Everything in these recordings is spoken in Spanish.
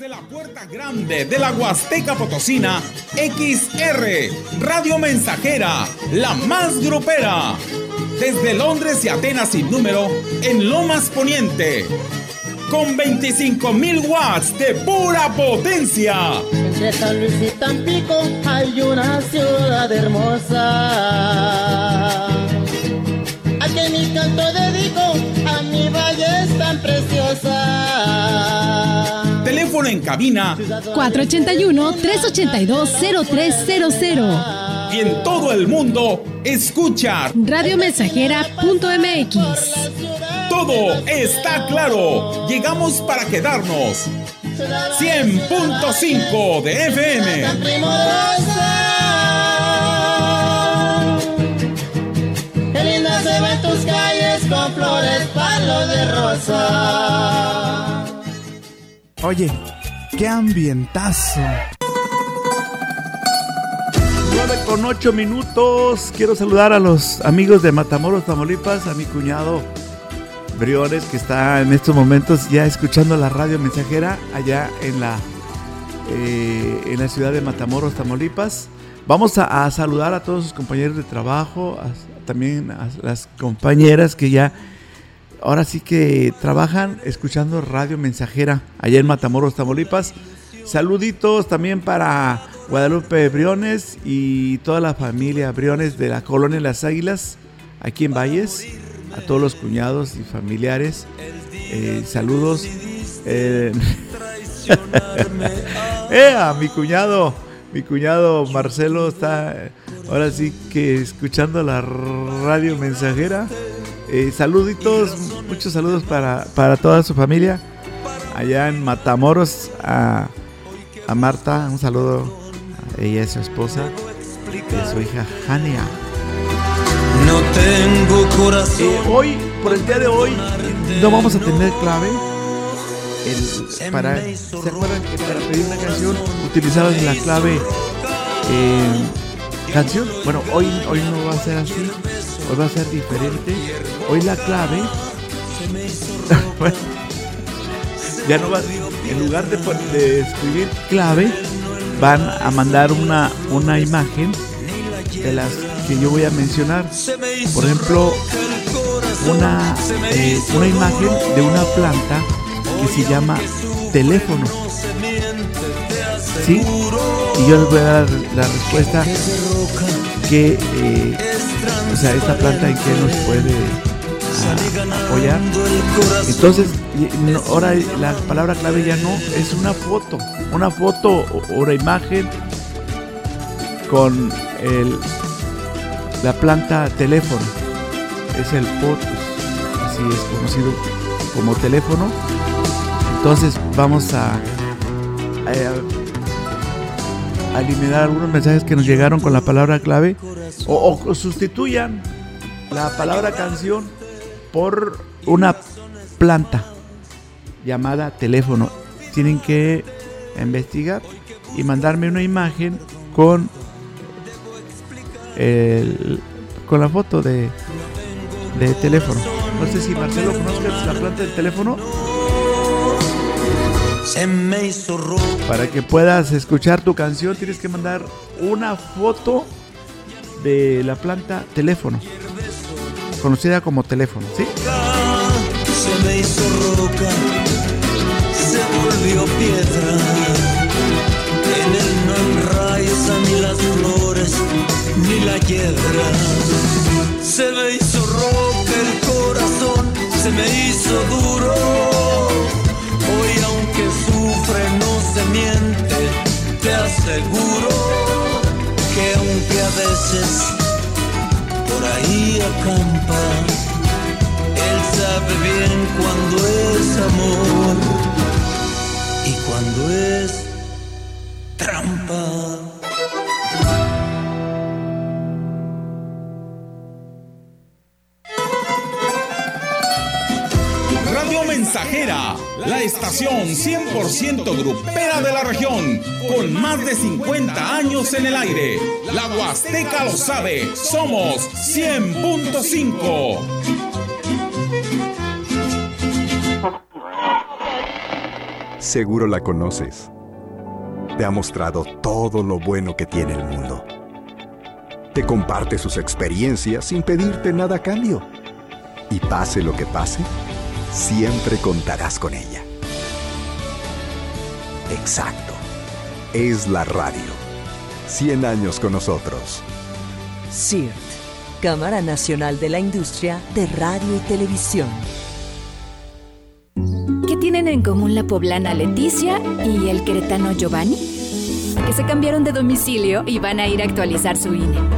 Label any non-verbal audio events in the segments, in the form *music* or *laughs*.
De la puerta grande de la Huasteca Potosina, XR, Radio Mensajera, la más grupera. Desde Londres y Atenas sin número, en Lomas Poniente. Con 25.000 watts de pura potencia. Entre San Luis y Tampico hay una ciudad hermosa. A que mi canto dedico a mi valle es tan preciosa. Teléfono en cabina 481-382-0300. y en todo el mundo, escucha. Radiomensajera.mx. Todo está claro. Llegamos para quedarnos. 100.5 de FM. Qué linda se ven tus calles con flores, palos de rosa. Oye, qué ambientazo. 9 con 8 minutos. Quiero saludar a los amigos de Matamoros, Tamaulipas, a mi cuñado Briones, que está en estos momentos ya escuchando la radio mensajera allá en la, eh, en la ciudad de Matamoros, Tamaulipas. Vamos a, saludar a todos sus compañeros de trabajo, también a las compañeras que ya ahora sí que trabajan escuchando radio mensajera allá en Matamoros, Tamaulipas. Saluditos también para Guadalupe Briones y toda la familia Briones de la colonia Las Águilas, aquí en Valles. A todos los cuñados y familiares. eh, saludos. eh, *laughs* eh, a mi cuñado, mi cuñado Marcelo está ahora sí que escuchando la radio mensajera. Eh, saluditos, muchos saludos para, para toda su familia. Allá en Matamoros, a, a Marta, un saludo a ella y su esposa, y su hija Jania. No tengo corazón. Eh, hoy, por el día de hoy, no vamos a tener clave. El- para, ¿Se acuerdan que para pedir una canción utilizaban la clave eh, canción? Bueno, hoy, hoy no va a ser así. Hoy va a ser diferente. Hoy la clave. Ya no va. En lugar de escribir clave, van a mandar una, una imagen de las que yo voy a mencionar. Por ejemplo, una, eh, una imagen de una planta que se llama teléfono. ¿Sí? Y yo les voy a dar la respuesta que, eh, o sea, esta planta en que nos puede ah, apoyar. Entonces, ahora la palabra clave ya no, es una foto, una foto o una imagen con el, la planta teléfono. Es el POTUS, así es conocido como teléfono. Entonces vamos a, a, a eliminar algunos mensajes que nos llegaron con la palabra clave o, sustituyan la palabra canción por una planta llamada teléfono. Tienen que investigar y mandarme una imagen con el- con la foto de, de teléfono. No sé si Marcelo conozcas la planta del teléfono Se me hizo rojo. para que puedas escuchar tu canción. Tienes que mandar una foto de la planta teléfono, conocida como teléfono, ¿sí? Se me hizo roca. Se volvió piedra. En él no enraizan ni las flores ni la hiedra. Se me hizo roca el corazón. Se me hizo duro. Aseguro que aunque a veces por ahí acampa. Él sabe bien cuando es amor y cuando es trampa. La estación 100% grupera de la región, con más de 50 años en el aire. La Huasteca lo sabe, somos 100.5. seguro la conoces. Te ha mostrado todo lo bueno que tiene el mundo. Te comparte sus experiencias sin pedirte nada a cambio. Y pase lo que pase, siempre contarás con ella. Exacto. Es la radio. 100 años con nosotros. CIRT, Cámara Nacional de la Industria de Radio y Televisión. ¿Qué tienen en común la poblana Leticia y el queretano Giovanni? Que se cambiaron de domicilio y van a ir a actualizar su INE.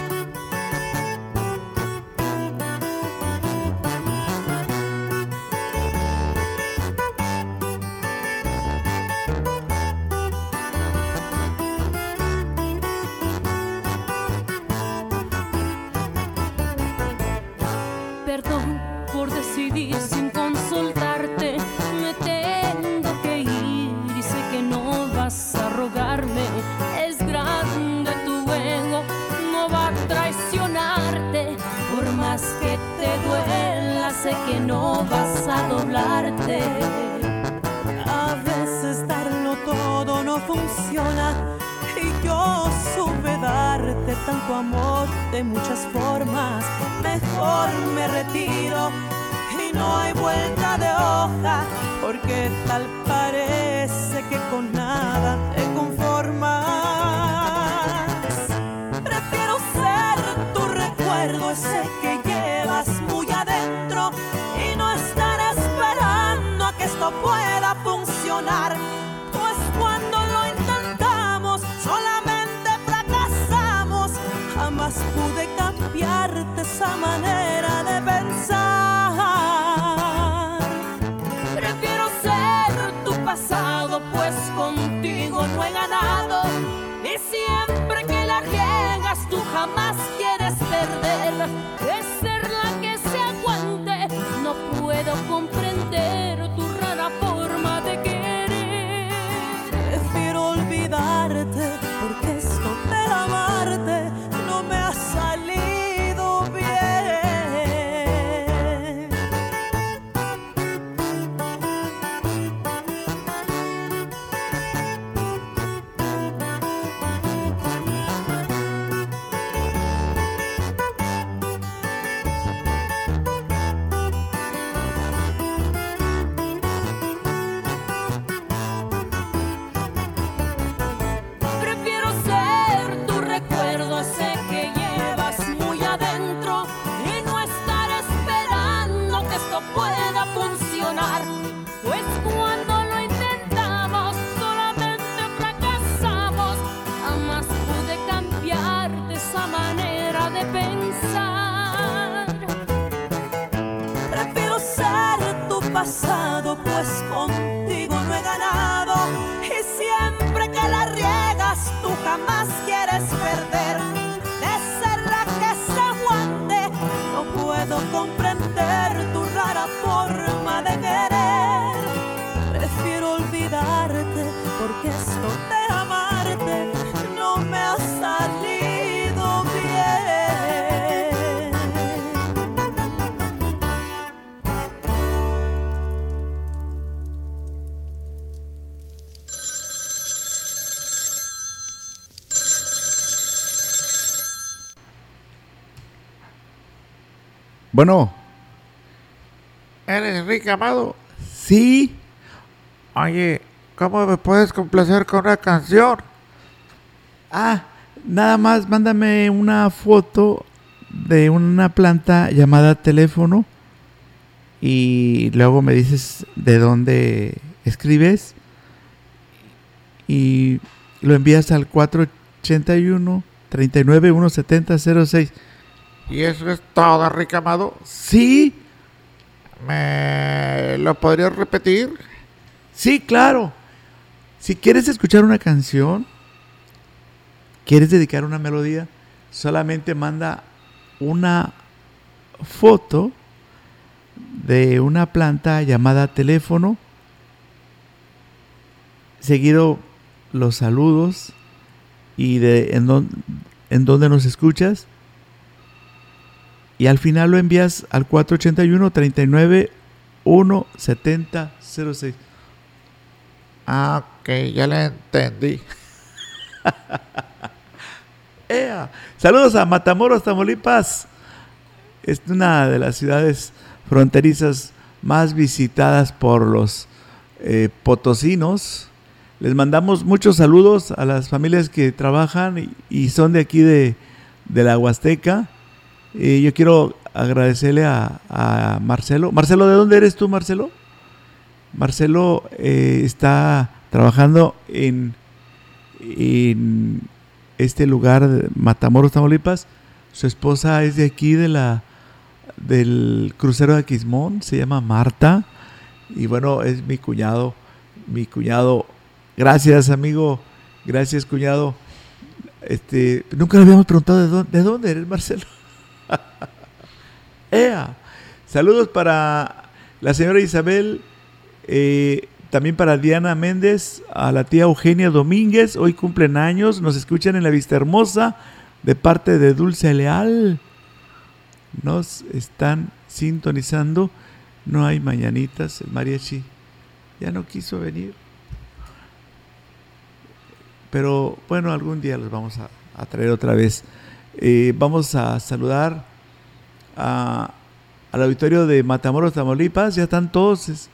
Amor de muchas formas. Mejor me retiro y no hay vuelta de hoja porque tal parece que con nada te conformas. Prefiero ser tu recuerdo ese jamás quieres perder. Es pues contigo no he ganado. Y siempre que la riegas, tú jamás quieres perder. De ser la que se aguante, no puedo comprender tu rara forma de querer. Prefiero olvidarte, porque esto de Bueno, ¿Eres Enrique Amado? sí. Oye, ¿cómo me puedes complacer con una canción? Ah, nada más mándame una foto de una planta llamada teléfono y luego me dices de dónde escribes y lo envías al 481 39 170 06. ¿Y eso es todo, Enrique Amado? Sí, ¿Me lo podrías repetir? sí, claro. Si quieres escuchar una canción, quieres dedicar una melodía, solamente manda una foto de una planta llamada teléfono, seguido los saludos y de en, dónde en dónde nos escuchas. Y al final lo envías al 481 39 170 06. Ah, ok, ya le entendí. *laughs* Ea. Saludos a Matamoros, Tamaulipas. Es una de las ciudades fronterizas más visitadas por los eh, potosinos. Les mandamos muchos saludos a las familias que trabajan y, y son de aquí de, de la Huasteca. Yo quiero agradecerle a, Marcelo. Marcelo, ¿de dónde eres tú, Marcelo? Marcelo eh, está trabajando en, en este lugar, de Matamoros, Tamaulipas. Su esposa es de aquí, de la del crucero de Aquismón, se llama Marta. Y bueno, es mi cuñado, mi cuñado. Gracias, amigo. Gracias, cuñado. Este, nunca le habíamos preguntado de dónde, de dónde eres, Marcelo. *laughs* ¡Ea! Saludos para la señora Isabel, eh, también para Diana Méndez, a la tía Eugenia Domínguez, hoy cumplen años, nos escuchan en la Vista Hermosa, de parte de Dulce Leal. Nos están sintonizando, no hay mañanitas, el mariachi ya no quiso venir. Pero bueno, algún día los vamos a, a traer otra vez. Eh, vamos a saludar a, al auditorio de Matamoros, Tamaulipas. Ya están todos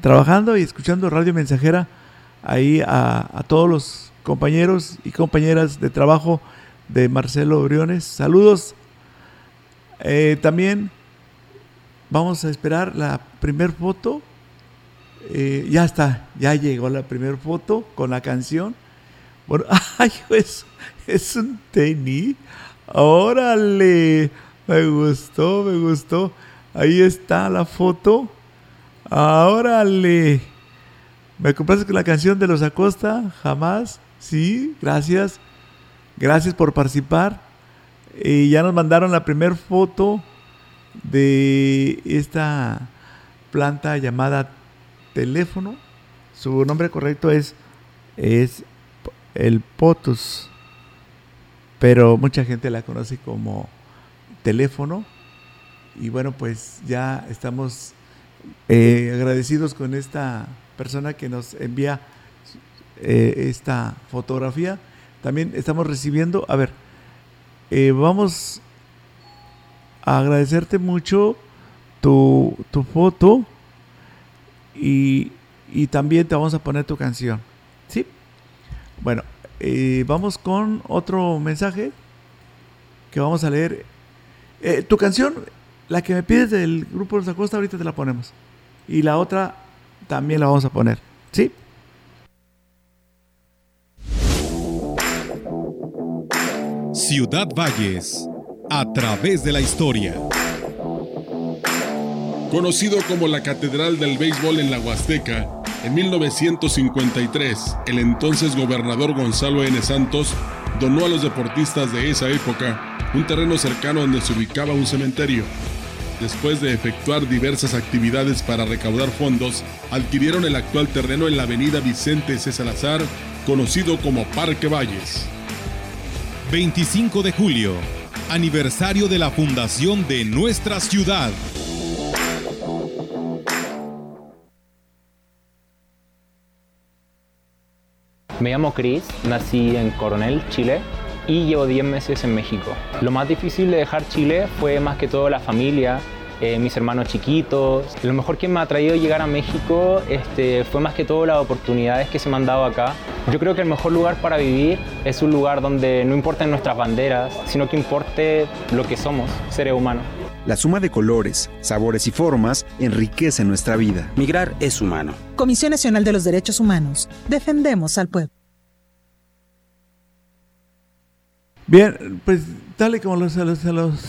trabajando y escuchando Radio Mensajera. Ahí a, a, todos los compañeros y compañeras de trabajo de Marcelo Briones. Saludos. Eh, también vamos a esperar la primer foto. Eh, ya está, ya llegó la primera foto con la canción. Bueno, *laughs* ay, es, es un tenis. Órale, me gustó, me gustó. Ahí está la foto. Órale. ¿Me compraste con la canción de los Acosta? Jamás. Sí, gracias. Gracias por participar. Y ya nos mandaron la primera foto de esta planta llamada teléfono. Su nombre correcto es, es el POTUS, pero mucha gente la conoce como teléfono. Y bueno, pues ya estamos eh, agradecidos con esta persona que nos envía eh, esta fotografía. También estamos recibiendo, a ver, eh, vamos a agradecerte mucho tu, tu foto y, y también te vamos a poner tu canción. ¿Sí? Bueno, eh, vamos con otro mensaje que vamos a leer. Eh, tu canción, la que me pides del grupo Los Acosta, ahorita te la ponemos. Y la otra también la vamos a poner. ¿Sí? Ciudad Valles, a través de la historia. Conocido como la Catedral del Béisbol en la Huasteca, en 1953, el entonces gobernador Gonzalo N. Santos donó a los deportistas de esa época un terreno cercano donde se ubicaba un cementerio. Después de efectuar diversas actividades para recaudar fondos, adquirieron el actual terreno en la avenida Vicente C. Salazar, conocido como Parque Valles. 25 de julio, aniversario de la fundación de nuestra ciudad. Me llamo Chris, nací en Coronel, Chile, y llevo 10 meses en México. Lo más difícil de dejar Chile fue más que todo la familia, eh, mis hermanos chiquitos. Lo mejor que me ha traído llegar a México este, fue más que todo las oportunidades que se me han dado acá. Yo creo que el mejor lugar para vivir es un lugar donde no importen nuestras banderas, sino que importe lo que somos, seres humanos. La suma de colores, sabores y formas enriquece nuestra vida. Migrar es humano. Comisión Nacional de los Derechos Humanos. Defendemos al pueblo. Bien, pues dale como los... los, los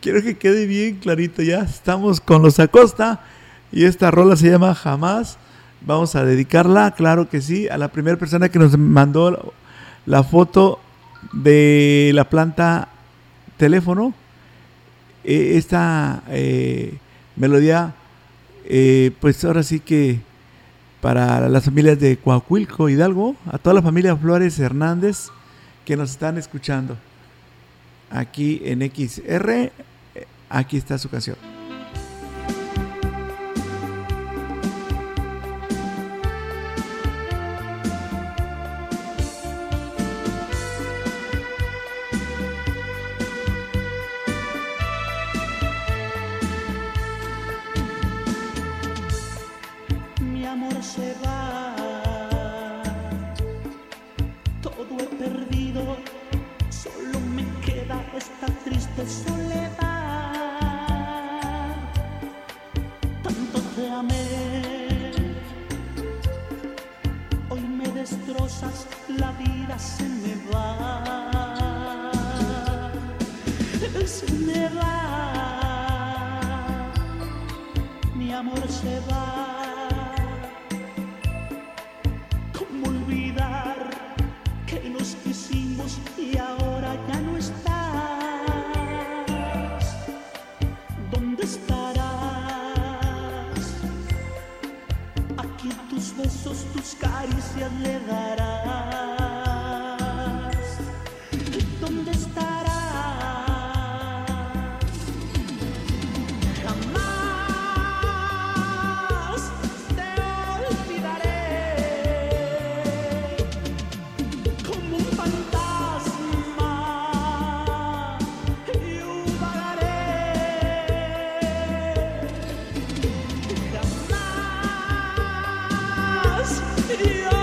Quiero que quede bien clarito, ya estamos con los Acosta y esta rola se llama Jamás. Vamos a dedicarla, claro que sí, a la primera persona que nos mandó la foto de la planta teléfono. Eh, esta eh, melodía, eh, pues ahora sí que para las familias de Coahuilco, Hidalgo, a toda la familia Flores Hernández que nos están escuchando aquí en XR, aquí está su canción. Jamás yo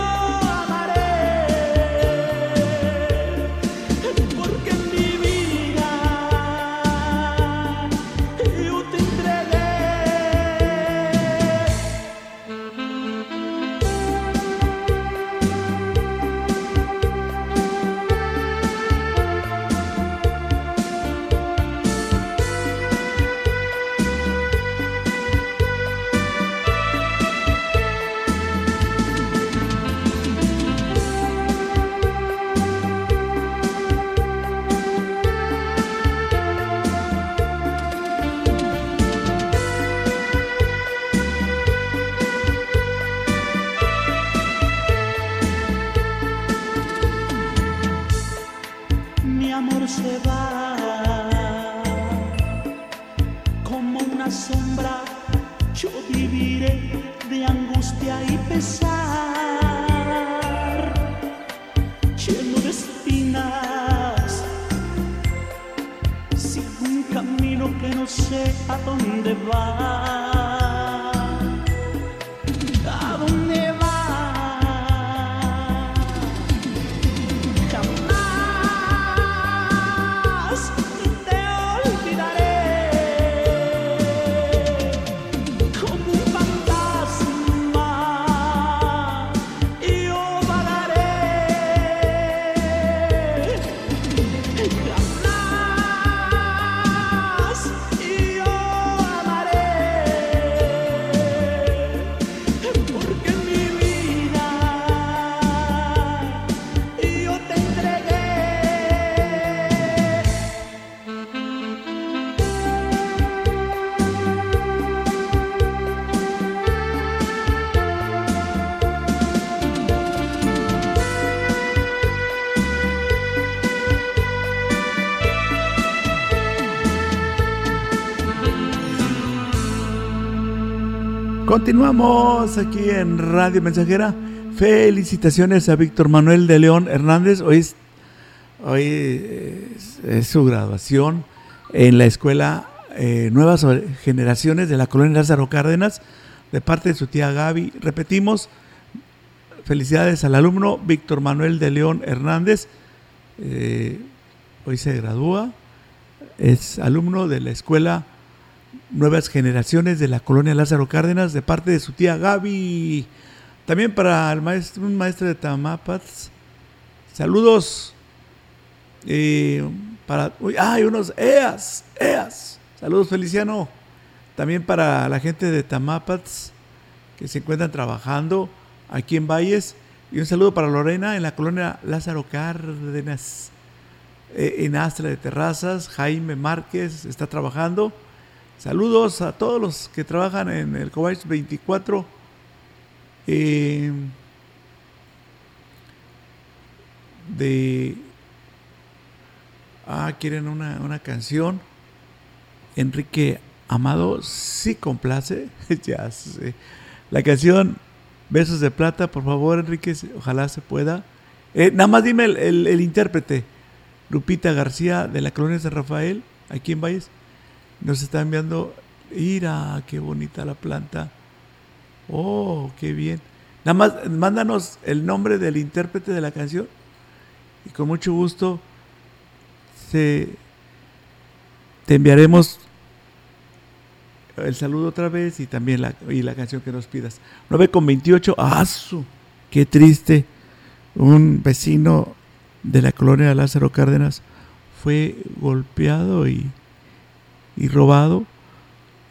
Continuamos aquí en Radio Mensajera. Felicitaciones a Víctor Manuel de León Hernández. Hoy es, hoy es, su graduación en la escuela eh, Nuevas Generaciones de la Colonia Lázaro Cárdenas de parte de su tía Gaby. Repetimos, felicidades al alumno Víctor Manuel de León Hernández. Eh, hoy se gradúa. Es alumno de la escuela Nuevas Generaciones de la Colonia Lázaro Cárdenas de parte de su tía Gaby. También para el maestro, un maestro de Tamapats. Saludos. Eh, para. Uy, ¡Ay, unos EAS! EAS. Saludos, Feliciano. También para la gente de Tamapats que se encuentran trabajando aquí en Valles. Y un saludo para Lorena en la colonia Lázaro Cárdenas, eh, en Astra de Terrazas. Jaime Márquez está trabajando. Saludos a todos los que trabajan en el Cobach 24. eh, de. Ah, quieren una, una canción. Enrique Amado sí complace. *laughs* ya sé. La canción Besos de Plata, por favor, Enrique, ojalá se pueda. Eh, nada más dime el, el- el intérprete. Lupita García de la colonia San Rafael, aquí en Valles, nos está enviando. Mira, qué bonita la planta. Oh, qué bien. Nada más, mándanos el nombre del intérprete de la canción y con mucho gusto se, te enviaremos el saludo otra vez y también la, y la canción que nos pidas. 9 con 28, ¡ah! ¡Qué triste! Un vecino de la colonia Lázaro Cárdenas fue golpeado y, y robado.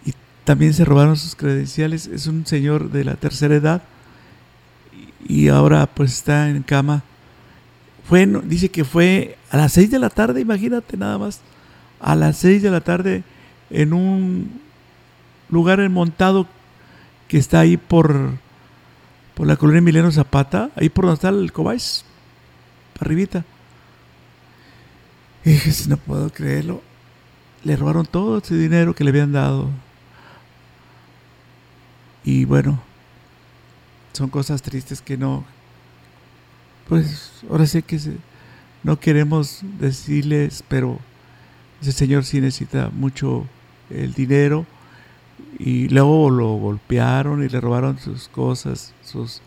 Y también se robaron sus credenciales. Es un señor de la tercera edad y, ahora pues está en cama. Fue, dice que fue a las 6 de la tarde, imagínate nada más. A las 6 de la tarde en un lugar montado que está ahí por, por la colonia Emiliano Zapata, ahí por donde está el Cobáis, arribita. Y dije, "Si no puedo creerlo. Le robaron todo ese dinero que le habían dado. Y bueno, son cosas tristes que no, pues ahora sé que no queremos decirles, pero ese señor sí necesita mucho el dinero y luego lo golpearon y le robaron sus cosas, sus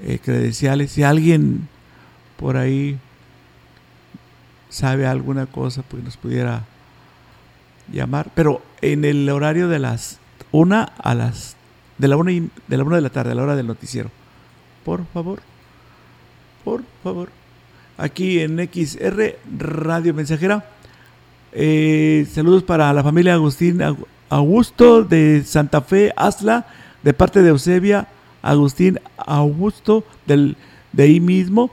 eh, credenciales. Si alguien por ahí sabe alguna cosa, pues nos pudiera llamar. Pero en el horario de las una a las de la una y- de la una de la tarde, a la hora del noticiero. Por favor. Por favor. Aquí en XR Radio Mensajera. Eh, saludos para la familia Agustín Agu- Augusto de Santa Fe, Asla, de parte de Eusebia, Agustín Augusto, del, de ahí mismo.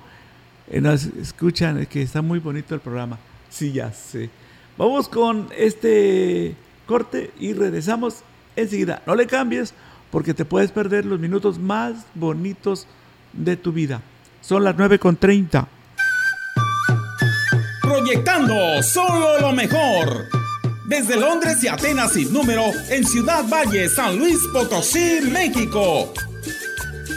Eh, nos escuchan, es que está muy bonito el programa. Sí, ya sé. Vamos con este corte y regresamos enseguida. No le cambies porque te puedes perder los minutos más bonitos de tu vida. Son las 9 con 30. Proyectando solo lo mejor. Desde Londres y Atenas sin número en Ciudad Valle, San Luis Potosí, México.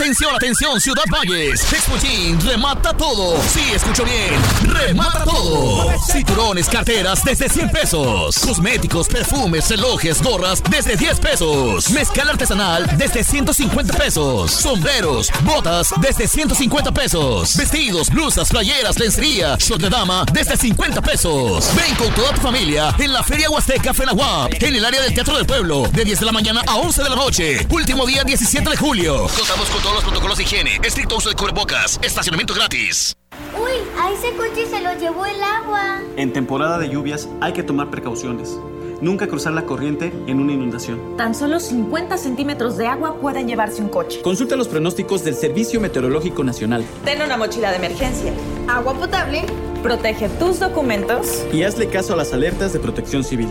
Atención, atención, Ciudad Valles. Expo Jean remata todo. Sí, escucho bien. Remata todo. Cinturones, carteras desde 100 pesos. Cosméticos, perfumes, relojes, gorras desde 10 pesos. Mezcal artesanal desde 150 pesos. Sombreros, botas desde 150 pesos. Vestidos, blusas, playeras, lencería, short de dama desde 50 pesos. Ven con toda tu familia en la Feria Huasteca Fenahuap, en el área del Teatro del Pueblo, de 10 de la mañana a 11 de la noche. Último día 17 de julio. Contamos con todos los protocolos de higiene, estricto uso de cubrebocas, estacionamiento gratis. Uy, a ese coche se lo llevó el agua. En temporada de lluvias hay que tomar precauciones. Nunca cruzar la corriente en una inundación. Tan solo 50 centímetros de agua pueden llevarse un coche. Consulta los pronósticos del Servicio Meteorológico Nacional Ten una mochila de emergencia. Agua potable. Protege tus documentos. y hazle caso a las alertas de protección civil.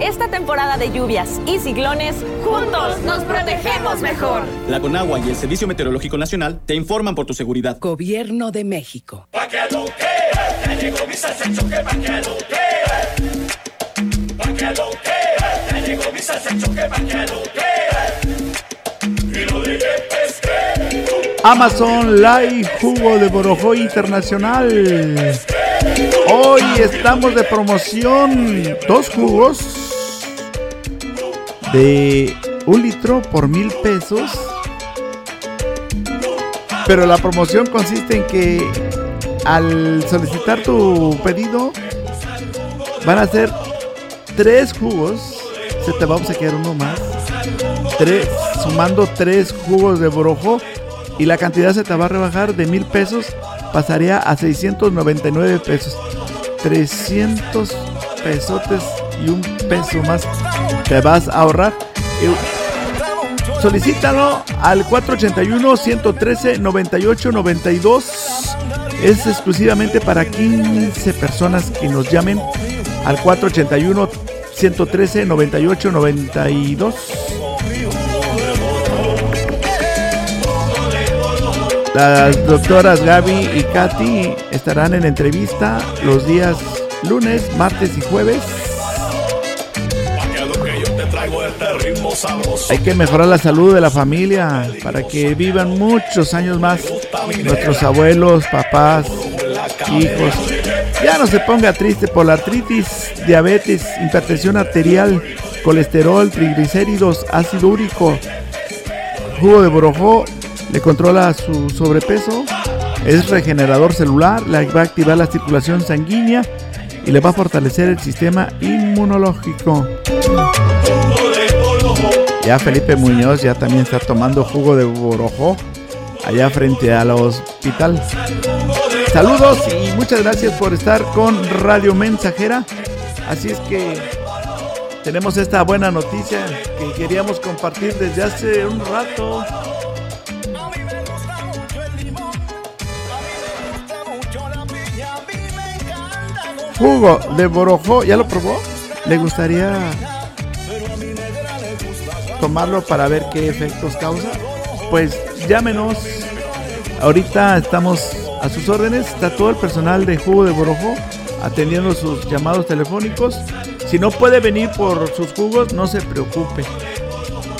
Esta temporada de lluvias y ciclones, juntos nos protegemos mejor. La Conagua y el Servicio Meteorológico Nacional te informan por tu seguridad. Gobierno de México. Pa' que lo que, ya llegó mi salsa choque, pa' que lo que, pa' que lo que, ya llegó mi salsa choque, pa' que lo que, y lo dije pesque, Amazon Live Jugo de Borojó Internacional. Hoy estamos de promoción. Dos jugos de un litro por mil pesos. Pero la promoción consiste en que al solicitar tu pedido van a ser tres jugos. Se te va a obsequiar uno más. Tres, sumando tres jugos de borojo y la cantidad se te va a rebajar de mil pesos, pasaría a 699 pesos. 300 pesotes y un peso más te vas a ahorrar. Solicítalo al 481-113-9892. Es exclusivamente para 15 personas que nos llamen al 481-113-9892. Las doctoras Gaby y Katy estarán en entrevista los días lunes, martes y jueves. Hay que mejorar la salud de la familia para que vivan muchos años más nuestros abuelos, papás, hijos. Ya no se ponga triste por la artritis, diabetes, hipertensión arterial, colesterol, triglicéridos, ácido úrico, jugo de borojó le controla su sobrepeso, es regenerador celular, le va a activar la circulación sanguínea y le va a fortalecer el sistema inmunológico. Ya Felipe Muñoz ya también está tomando jugo de borojó allá frente al hospital. Saludos y muchas gracias por estar con Radio Mensajera. Así es que tenemos esta buena noticia que queríamos compartir desde hace un rato. Jugo de borojó, ¿ya lo probó? ¿Le gustaría tomarlo para ver qué efectos causa? Pues llámenos. Ahorita estamos a sus órdenes. Está todo el personal de Jugo de Borojó atendiendo sus llamados telefónicos. Si no puede venir por sus jugos, no se preocupe.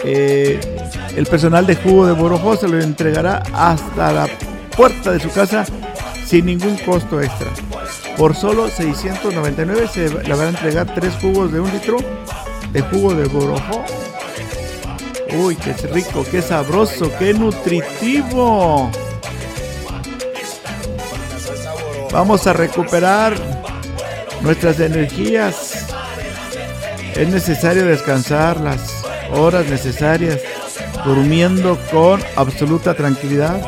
Eh, el personal de Jugo de Borojó se lo entregará hasta la puerta de su casa sin ningún costo extra. Por solo 699 se le van a entregar tres jugos de un litro de jugo de Borojó. Uy, qué rico, qué sabroso, qué nutritivo. Vamos a recuperar nuestras energías. Es necesario descansar las horas necesarias, durmiendo con absoluta tranquilidad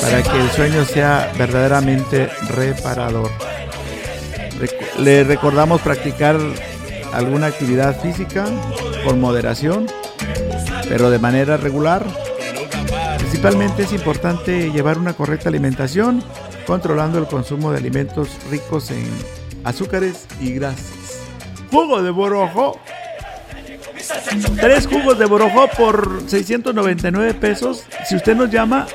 para que el sueño sea verdaderamente reparador. Le recordamos practicar alguna actividad física con moderación, pero de manera regular. Principalmente es importante llevar una correcta alimentación, controlando el consumo de alimentos ricos en azúcares y grasas. Jugo de borojo. Tres jugos de borojo por 699 pesos. Si usted nos llama,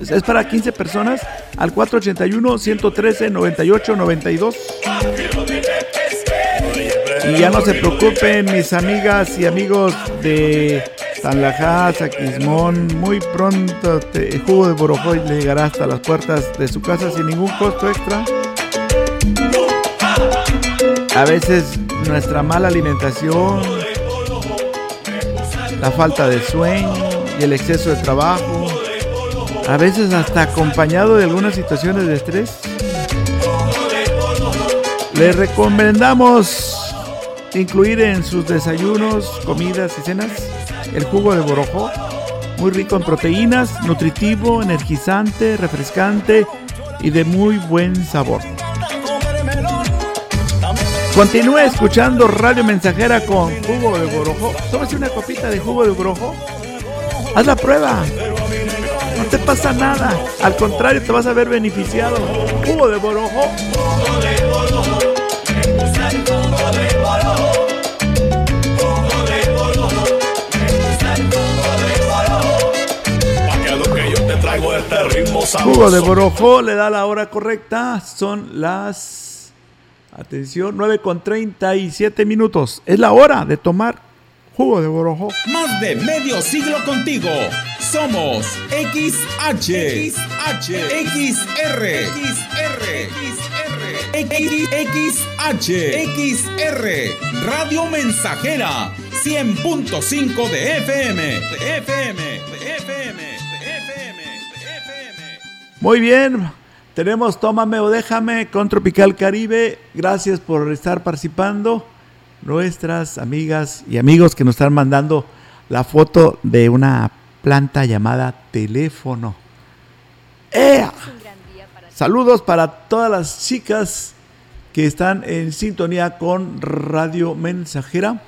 es para 15 personas al 481-113-9892. Y ya no se preocupen, mis amigas y amigos de Tanlajá, Saquismón. Muy pronto el jugo de Borojoy le llegará hasta las puertas de su casa sin ningún costo extra. A veces nuestra mala alimentación, la falta de sueño y el exceso de trabajo, a veces hasta acompañado de algunas situaciones de estrés. Le recomendamos incluir en sus desayunos, comidas y cenas el jugo de borojó, muy rico en proteínas, nutritivo, energizante, refrescante y de muy buen sabor. Continúe escuchando Radio Mensajera con jugo de borojó. Tómase una copita de jugo de borojó. Haz la prueba. No te pasa nada. Al contrario, te vas a ver beneficiado. Jugo de borojó. Jugo de Borojó le da la hora correcta. Son las. Atención, 9 con 37 minutos. Es la hora de tomar jugo de Borojó. Más de medio siglo contigo. Somos XH, XH, XR, XR, XR, XR, Radio Mensajera, 100.5 de FM, de FM, de FM, de FM, de FM. Muy bien, tenemos Tómame o Déjame con Tropical Caribe. Gracias por estar participando. Nuestras amigas y amigos que nos están mandando la foto de una planta llamada teléfono. ¡Ea! Saludos para todas las chicas que están en sintonía con Radio Mensajera.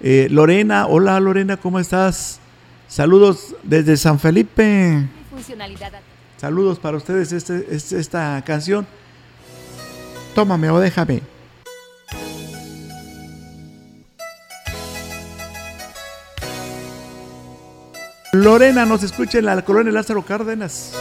Eh, Lorena, hola Lorena, ¿cómo estás? Saludos desde San Felipe. Saludos para ustedes este, esta canción. Tómame o déjame. Lorena nos escucha en la colonia Lázaro Cárdenas.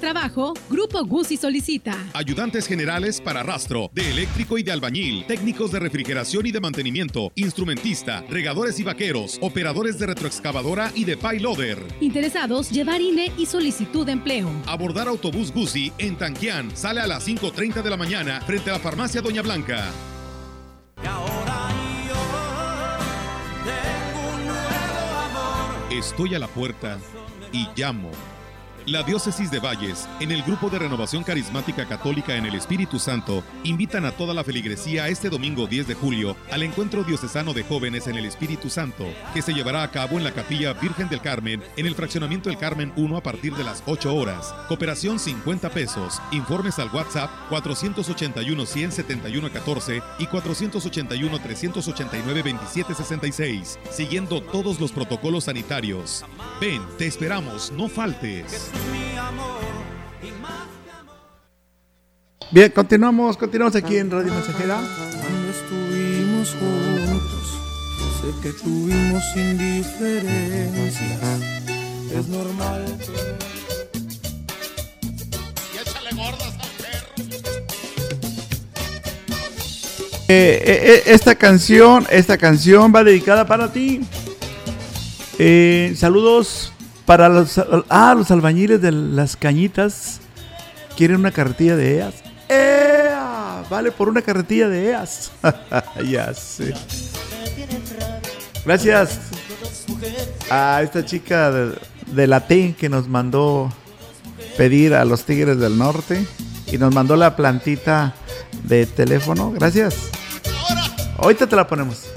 Trabajo? Grupo Guzzi solicita. Ayudantes generales para rastro, de eléctrico y de albañil, técnicos de refrigeración y de mantenimiento, instrumentista, regadores y vaqueros, operadores de retroexcavadora y de payloader. Interesados, llevar INE y solicitud de empleo. Abordar autobús Guzzi en Tanquián. Sale a las 5.30 de la mañana frente a la farmacia Doña Blanca. Estoy a la puerta y llamo. La Diócesis de Valles, en el Grupo de Renovación Carismática Católica en el Espíritu Santo, invitan a toda la feligresía este domingo 10 de julio al Encuentro Diocesano de Jóvenes en el Espíritu Santo, que se llevará a cabo en la Capilla Virgen del Carmen, en el Fraccionamiento del Carmen 1 a partir de las 8 horas. Cooperación 50 pesos. Informes al WhatsApp 481-171-14 y 481-389-2766, siguiendo todos los protocolos sanitarios. Ven, te esperamos, no faltes. Mi amor Bien, continuamos, continuamos aquí en Radio Mensajera. Cuando estuvimos juntos, sé que tuvimos indiferencias. Es normal. Eh, eh, eh, esta canción, esta canción va dedicada para ti. Eh, saludos para los, ah, los albañiles de las cañitas. ¿Quieren una carretilla de EAS? ¡Ea! Vale por una carretilla de EAS. *laughs* ya sé. Gracias a esta chica de, de la T que nos mandó pedir a los Tigres del Norte y nos mandó la plantita de teléfono. Gracias. Ahorita te la ponemos.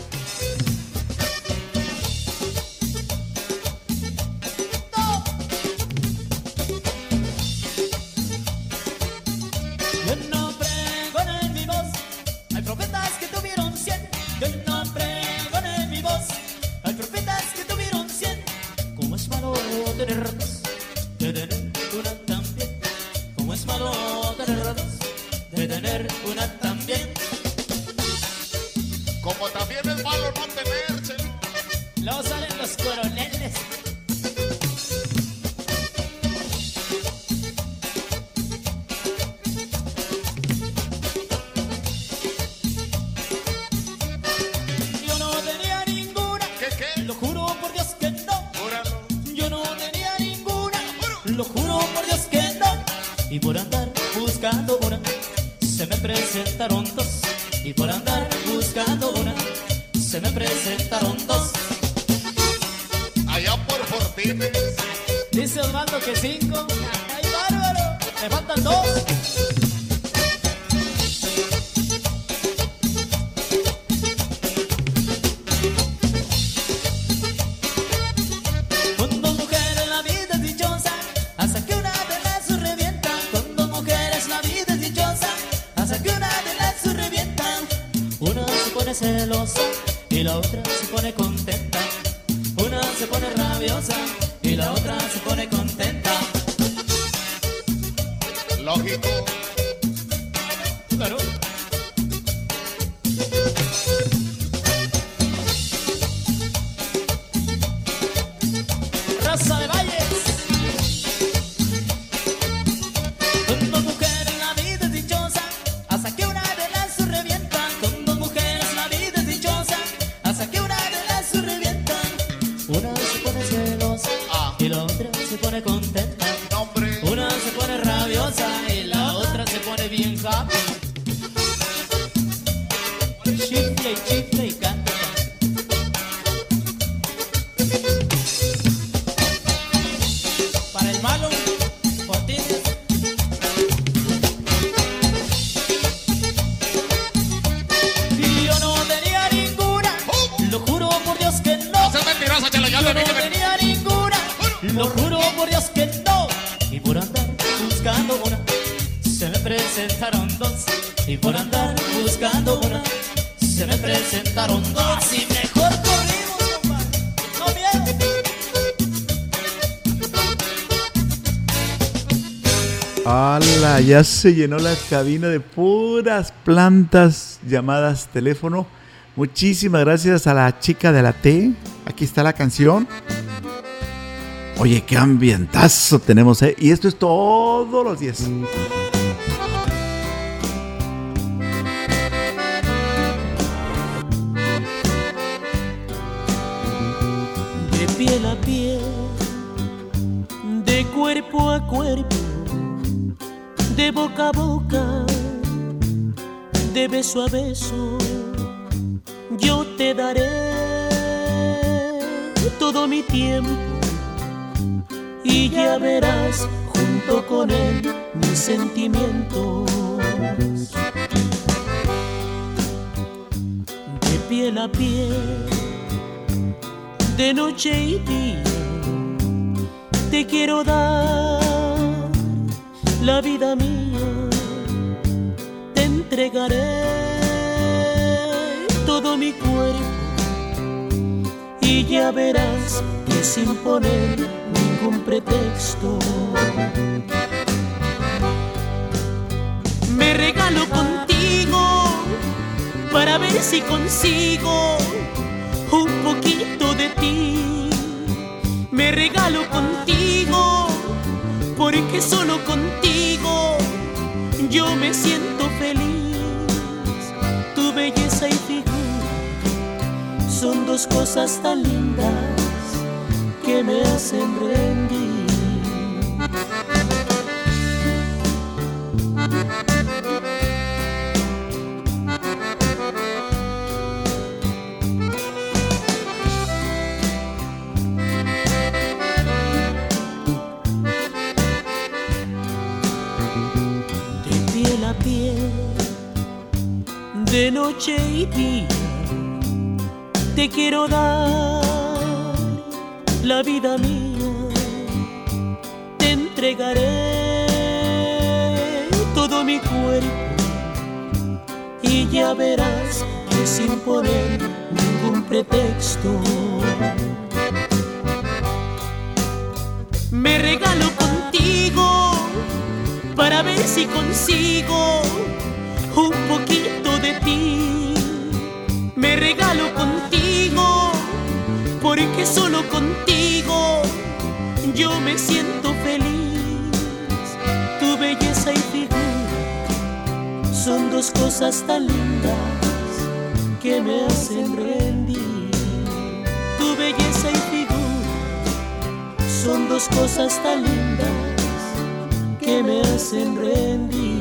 Y la otra se pone contenta. Una se pone rabiosa y la otra se pone contenta. Lógico. Ya se llenó la cabina de puras plantas llamadas teléfono. Muchísimas gracias a la chica de la T. Aquí está la canción. Oye, qué ambientazo tenemos, ¿eh? Y esto es todos los días. de piel a piel, de cuerpo a cuerpo, de boca a boca, de beso a beso, yo te daré todo mi tiempo y ya verás junto con él mis sentimientos. De piel a piel de noche y día te quiero dar la vida mía te entregaré todo mi cuerpo y ya verás que sin poner ningún pretexto me regalo contigo para ver si consigo un poquito de ti. Me regalo contigo porque solo contigo yo me siento feliz. Tu belleza y figura son dos cosas tan lindas que me hacen rendir. De noche y día, te quiero dar la vida mía, te entregaré todo mi cuerpo y ya verás que sin poner ningún pretexto me regalo contigo para ver si consigo un poquito Me regalo contigo porque solo contigo yo me siento feliz. Tu belleza y figura son dos cosas tan lindas que me hacen rendir. Tu belleza y figura son dos cosas tan lindas que me hacen rendir.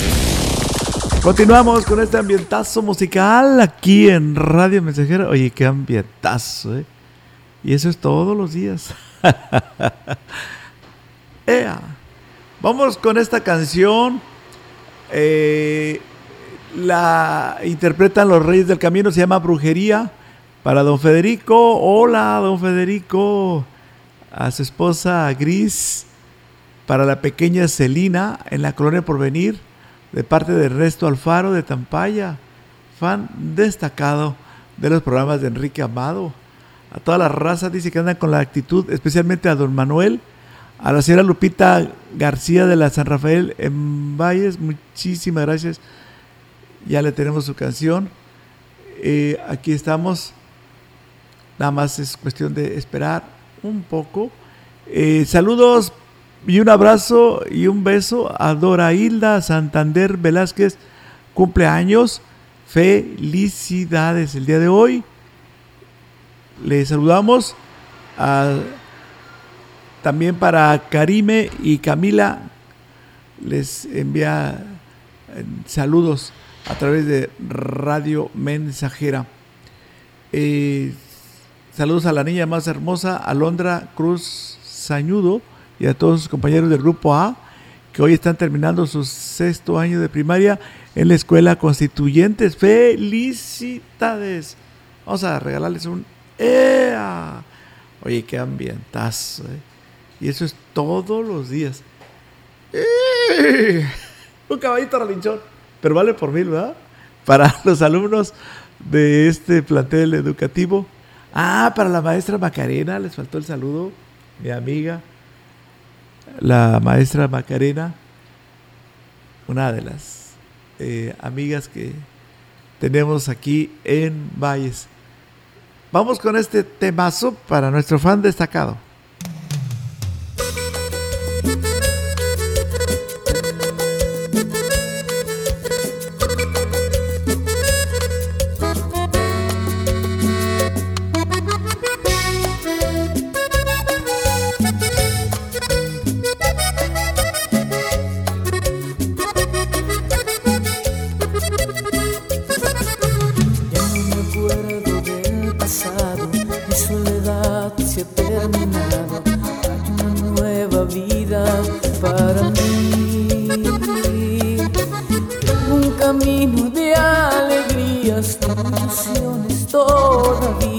Continuamos con este ambientazo musical aquí en Radio Mensajera. Oye, qué ambientazo, ¿eh? Y eso es todos los días. *laughs* Ea. Vamos con esta canción. Eh, la interpretan los Reyes del Camino, se llama Brujería. Para don Federico. Hola, don Federico. A su esposa Gris. Para la pequeña Celina en la colonia Porvenir de parte de Ernesto Alfaro de Tampaya, fan destacado de los programas de Enrique Amado. A toda la raza dice que andan con la actitud, especialmente a don Manuel, a la señora Lupita García de la San Rafael en Valles, muchísimas gracias. Ya le tenemos su canción. Eh, aquí estamos. Nada más es cuestión de esperar un poco. Eh, saludos y un abrazo y un beso a Dora Hilda Santander Velázquez, cumpleaños. Felicidades el día de hoy. Le saludamos a, también para Karime y Camila. Les envía eh, saludos a través de Radio Mensajera. Eh, saludos a la niña más hermosa, Alondra Cruz Sañudo y a todos sus compañeros del grupo A que hoy están terminando su sexto año de primaria en la escuela Constituyentes. ¡Felicidades! Vamos a regalarles un ¡Ea! Oye, qué ambientazo, ¿eh? Y eso es todos los días. ¡Eh! Un caballito relinchón. Pero vale por mil, ¿verdad? para *laughs* los alumnos de este plantel educativo. Ah, para la maestra Macarena, les faltó el saludo, mi amiga, la maestra Macarena, una de las eh, amigas que tenemos aquí en Valles. Vamos con este temazo para nuestro fan destacado. Se ha terminado. Hay una nueva vida para mí. Un camino de alegrías, de ilusiones todavía,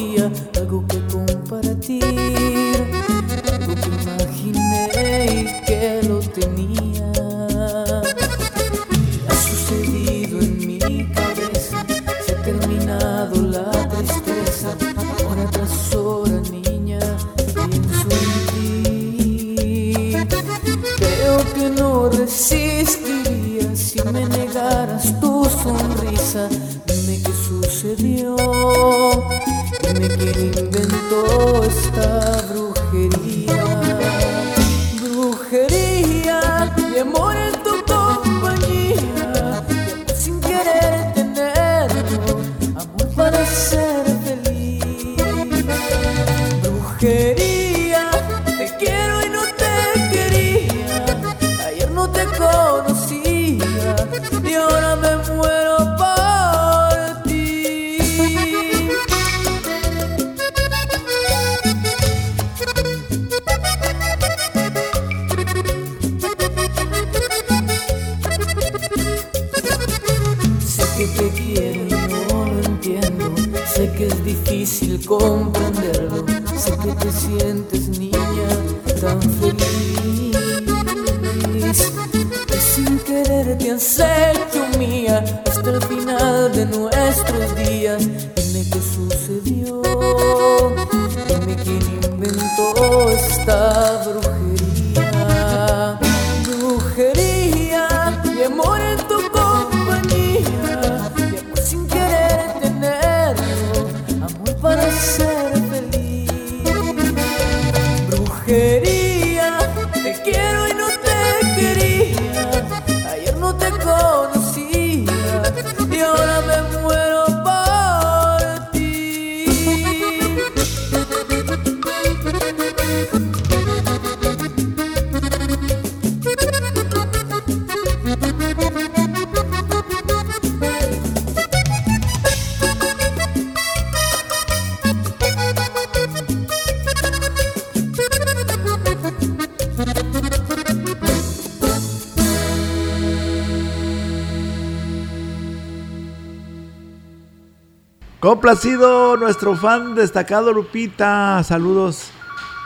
Complacido nuestro fan destacado Lupita, saludos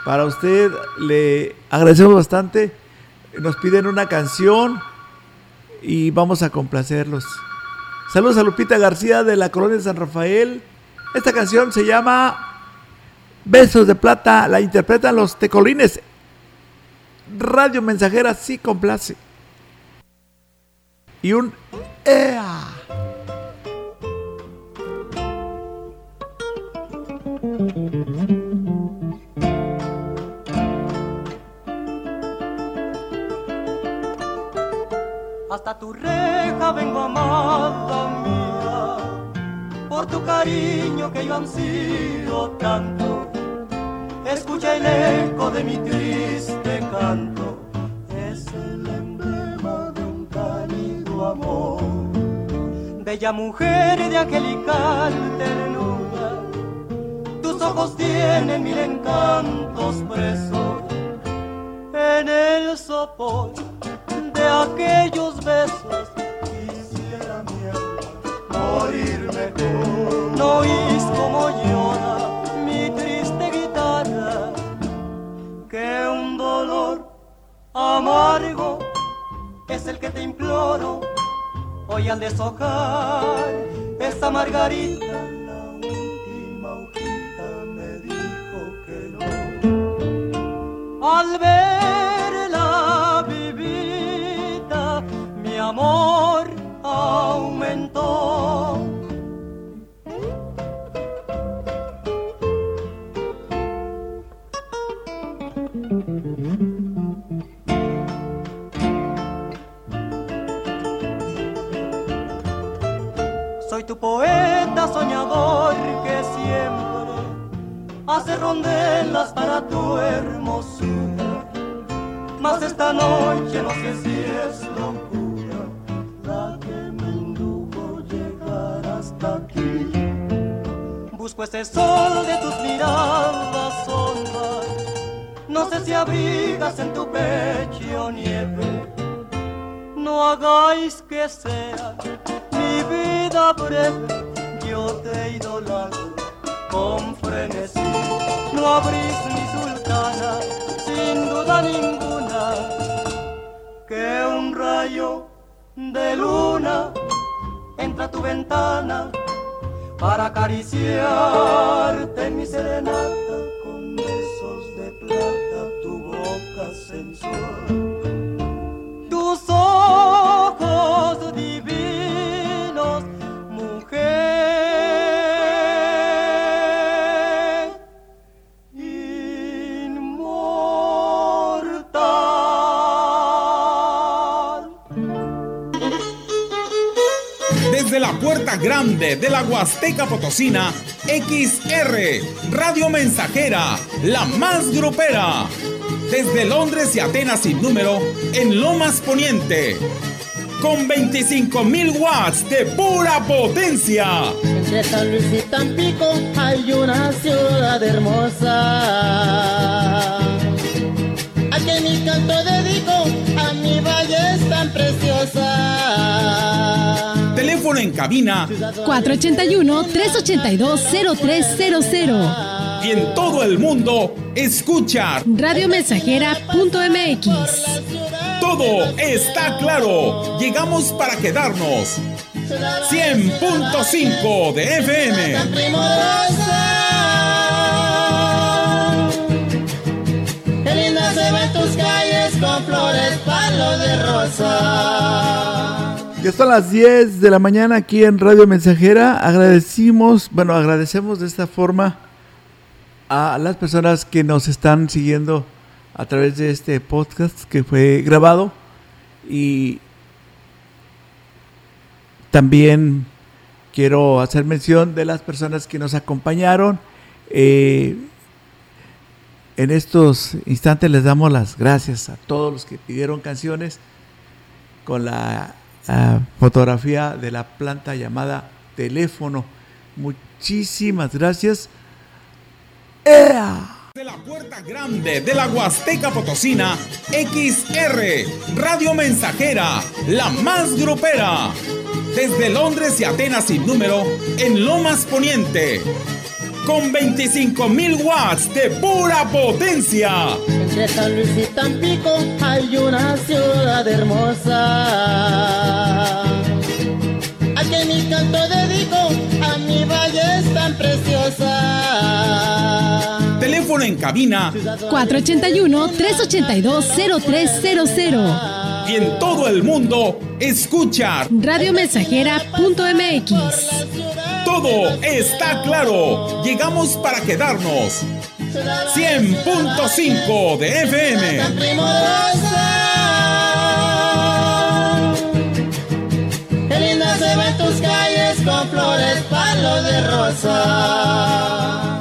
para usted, le agradecemos bastante. Nos piden una canción y vamos a complacerlos. Saludos a Lupita García de la colonia de San Rafael. Esta canción se llama Besos de Plata, la interpretan los Tecolines. Radio Mensajera sí complace. Y un ¡Ea! Tu reja vengo amada mía, por tu cariño que yo ansío tanto. Escucha el eco de mi triste canto, es el emblema de un cálido amor. Bella mujer de angelical ternura, tus ojos tienen mil encantos presos en el sopor aquellos besos quisiera mi alma morirme tú. No oís como llora mi triste guitarra, que un dolor amargo es el que te imploro voy a deshojar esa margarita. Al verla poeta soñador que siempre hace rondelas para tu hermosura. Mas esta noche no sé si es locura la que me indujo llegar hasta aquí. Busco ese sol de tus miradas sombras. No sé si abrigas en tu pecho nieve. No hagáis que sea vida breve, yo te idolatro con frenesí. No abrís mi sultana, sin duda ninguna, que un rayo de luna entra a tu ventana para acariciarte mi serenata con besos de plata, tu boca sensual. Grande de la Huasteca Potosina, XR, Radio Mensajera, la más grupera. Desde Londres y Atenas sin número, en Lomas Poniente. Con 25.000 watts de pura potencia. Entre San Luis y Tampico hay una ciudad hermosa. A que mi canto dedico a mi valle es tan preciosa. Teléfono en cabina 481-382-0300. y en todo el mundo, escucha Radiomensajera.mx. Todo está claro. Llegamos para quedarnos. 100.5 de FM. Qué linda se ven tus calles con flores, palo de rosa. Ya son las 10 de la mañana aquí en Radio Mensajera. Agradecimos, bueno, agradecemos de esta forma a las personas que nos están siguiendo a través de este podcast que fue grabado y también quiero hacer mención de las personas que nos acompañaron. Eh, en estos instantes les damos las gracias a todos los que pidieron canciones con la fotografía de la planta llamada teléfono. Muchísimas gracias. ¡Ea! De la puerta grande de la Huasteca Potosina, XR, Radio Mensajera, la más grupera. Desde Londres y Atenas sin número, en Lomas Poniente. Con 25.000 watts de pura potencia. Entre San Luis y Tampico hay una ciudad hermosa. A que mi canto dedico a mi valle es tan preciosa. Teléfono en cabina 481-382-0300. y en todo el mundo, escucha. Radiomensajera.mx. Todo está claro. Llegamos para quedarnos. 100.5 de FM. Qué linda se ven tus calles con flores, palo de rosa.